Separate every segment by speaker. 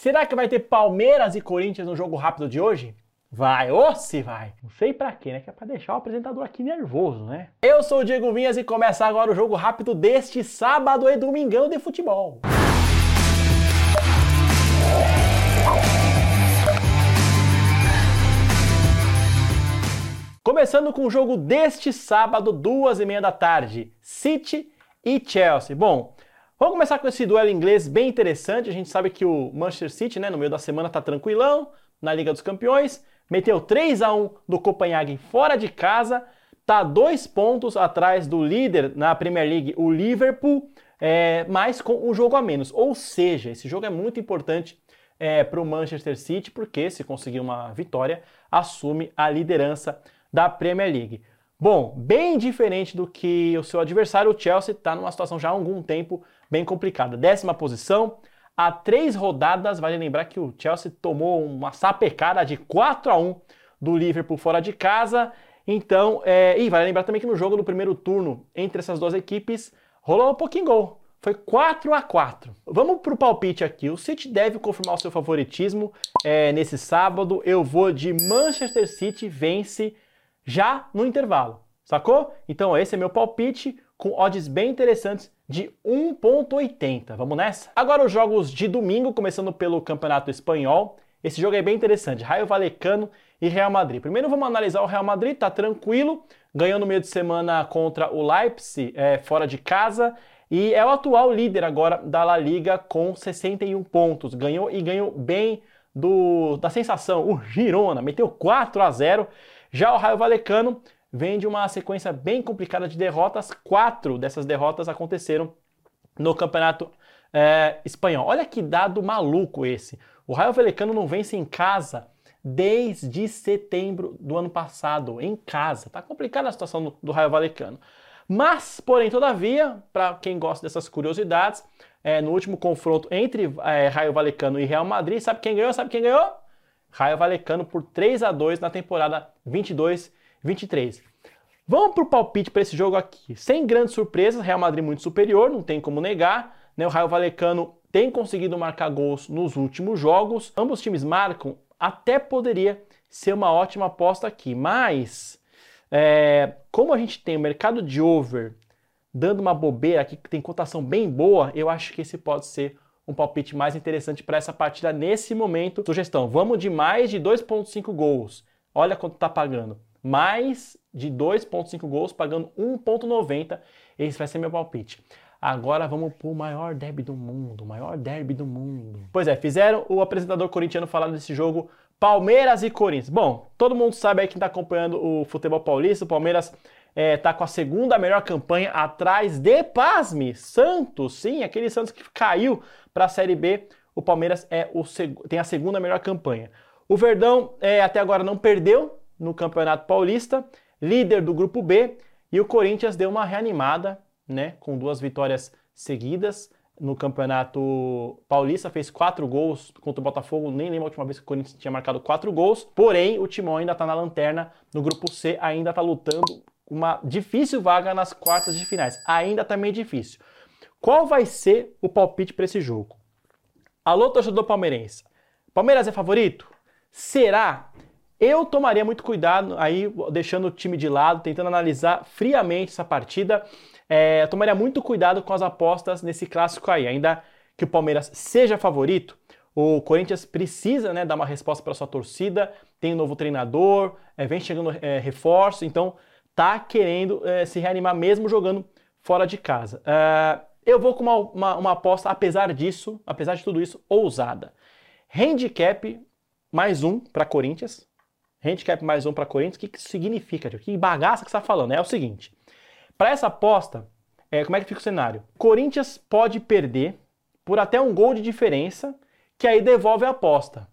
Speaker 1: Será que vai ter Palmeiras e Corinthians no jogo rápido de hoje? Vai, ou se vai. Não sei pra quê, né? Que é pra deixar o apresentador aqui nervoso, né? Eu sou o Diego Vinhas e começa agora o jogo rápido deste sábado e domingão de futebol. Começando com o jogo deste sábado, duas e meia da tarde, City e Chelsea. Bom, vamos começar com esse duelo inglês bem interessante. A gente sabe que o Manchester City, né, no meio da semana tá tranquilão na Liga dos Campeões, meteu 3 a 1 do Copenhagen fora de casa, tá dois pontos atrás do líder na Premier League, o Liverpool, é, mas com um jogo a menos. Ou seja, esse jogo é muito importante é, para o Manchester City, porque se conseguir uma vitória, assume a liderança da Premier League. Bom, bem diferente do que o seu adversário, o Chelsea está numa situação já há algum tempo bem complicada. Décima posição, há três rodadas, vale lembrar que o Chelsea tomou uma sapecada de 4 a 1 do Liverpool fora de casa. Então, é... e vale lembrar também que no jogo do primeiro turno entre essas duas equipes rolou um pouquinho gol. Foi 4 a 4 Vamos para o palpite aqui. O City deve confirmar o seu favoritismo é, nesse sábado. Eu vou de Manchester City vence já no intervalo, sacou? Então esse é meu palpite com odds bem interessantes de 1.80. Vamos nessa? Agora os jogos de domingo, começando pelo Campeonato Espanhol. Esse jogo é bem interessante, Raio Valecano e Real Madrid. Primeiro vamos analisar o Real Madrid, tá tranquilo, ganhou no meio de semana contra o Leipzig, é, fora de casa, e é o atual líder agora da La Liga com 61 pontos. Ganhou e ganhou bem do, da sensação, o Girona, meteu 4 a 0 já o Raio Valecano vem de uma sequência bem complicada de derrotas. Quatro dessas derrotas aconteceram no Campeonato é, Espanhol. Olha que dado maluco esse. O Raio Valecano não vence em casa desde setembro do ano passado, em casa. Tá complicada a situação do, do Raio Valecano. Mas, porém, todavia, para quem gosta dessas curiosidades, é, no último confronto entre é, Raio Valecano e Real Madrid, sabe quem ganhou? Sabe quem ganhou? Raio Valecano por 3 a 2 na temporada 22-23. Vamos para o palpite para esse jogo aqui. Sem grandes surpresas, Real Madrid muito superior, não tem como negar. Né? O Raio Valecano tem conseguido marcar gols nos últimos jogos. Ambos times marcam, até poderia ser uma ótima aposta aqui. Mas, é, como a gente tem o mercado de over dando uma bobeira aqui, que tem cotação bem boa, eu acho que esse pode ser um palpite mais interessante para essa partida nesse momento. Sugestão: vamos de mais de 2,5 gols. Olha quanto está pagando. Mais de 2,5 gols, pagando 1,90. Esse vai ser meu palpite. Agora vamos para o maior derby do mundo, o maior derby do mundo. Pois é, fizeram o apresentador corintiano falar desse jogo Palmeiras e Corinthians. Bom, todo mundo sabe aí quem está acompanhando o futebol paulista, o Palmeiras está é, com a segunda melhor campanha atrás de, pasme, Santos, sim, aquele Santos que caiu para a Série B, o Palmeiras é o tem a segunda melhor campanha. O Verdão é, até agora não perdeu no Campeonato Paulista, líder do Grupo B, e o Corinthians deu uma reanimada, né, com duas vitórias seguidas no Campeonato Paulista, fez quatro gols contra o Botafogo, nem lembro a última vez que o Corinthians tinha marcado quatro gols, porém o Timão ainda está na lanterna, no Grupo C ainda está lutando uma difícil vaga nas quartas de finais. Ainda tá difícil. Qual vai ser o palpite para esse jogo? Alô, torcedor palmeirense. Palmeiras é favorito? Será? Eu tomaria muito cuidado aí, deixando o time de lado, tentando analisar friamente essa partida. É, tomaria muito cuidado com as apostas nesse clássico aí. Ainda que o Palmeiras seja favorito, o Corinthians precisa né, dar uma resposta para sua torcida. Tem um novo treinador, é, vem chegando é, reforço, então tá querendo é, se reanimar mesmo jogando fora de casa. Uh, eu vou com uma, uma, uma, aposta, apesar disso, apesar de tudo isso, ousada. Handicap mais um para Corinthians. Handicap mais um para Corinthians. O que, que significa? Que bagaça que você está falando? É o seguinte: para essa aposta, é, como é que fica o cenário? Corinthians pode perder por até um gol de diferença, que aí devolve a aposta.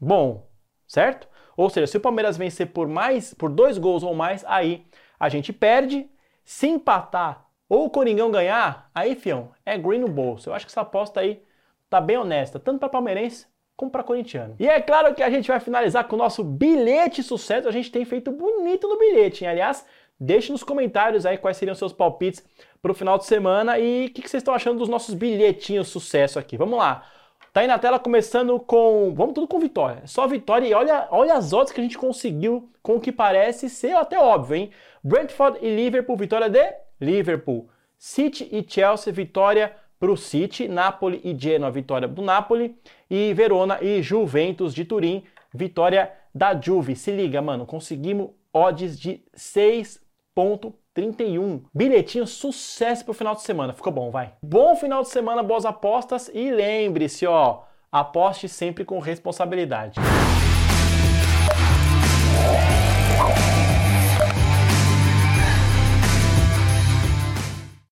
Speaker 1: Bom, certo? Ou seja, se o Palmeiras vencer por mais, por dois gols ou mais, aí a gente perde. Se empatar ou o Coringão ganhar, aí, fião, é green no bolso. Eu acho que essa aposta aí tá bem honesta, tanto para palmeirense como para corintiano. E é claro que a gente vai finalizar com o nosso bilhete sucesso. A gente tem feito bonito no bilhete, hein? Aliás, deixe nos comentários aí quais seriam seus palpites para o final de semana e o que, que vocês estão achando dos nossos bilhetinhos sucesso aqui. Vamos lá. Tá aí na tela começando com. Vamos tudo com vitória. Só vitória e olha, olha as odds que a gente conseguiu com o que parece ser até óbvio, hein? Brentford e Liverpool, vitória de Liverpool. City e Chelsea, vitória para o City. Napoli e Genoa, vitória do Napoli. E Verona e Juventus de Turim, vitória da Juve. Se liga, mano, conseguimos odds de 6.31. Bilhetinho sucesso pro final de semana. Ficou bom, vai. Bom final de semana, boas apostas e lembre-se, ó, aposte sempre com responsabilidade.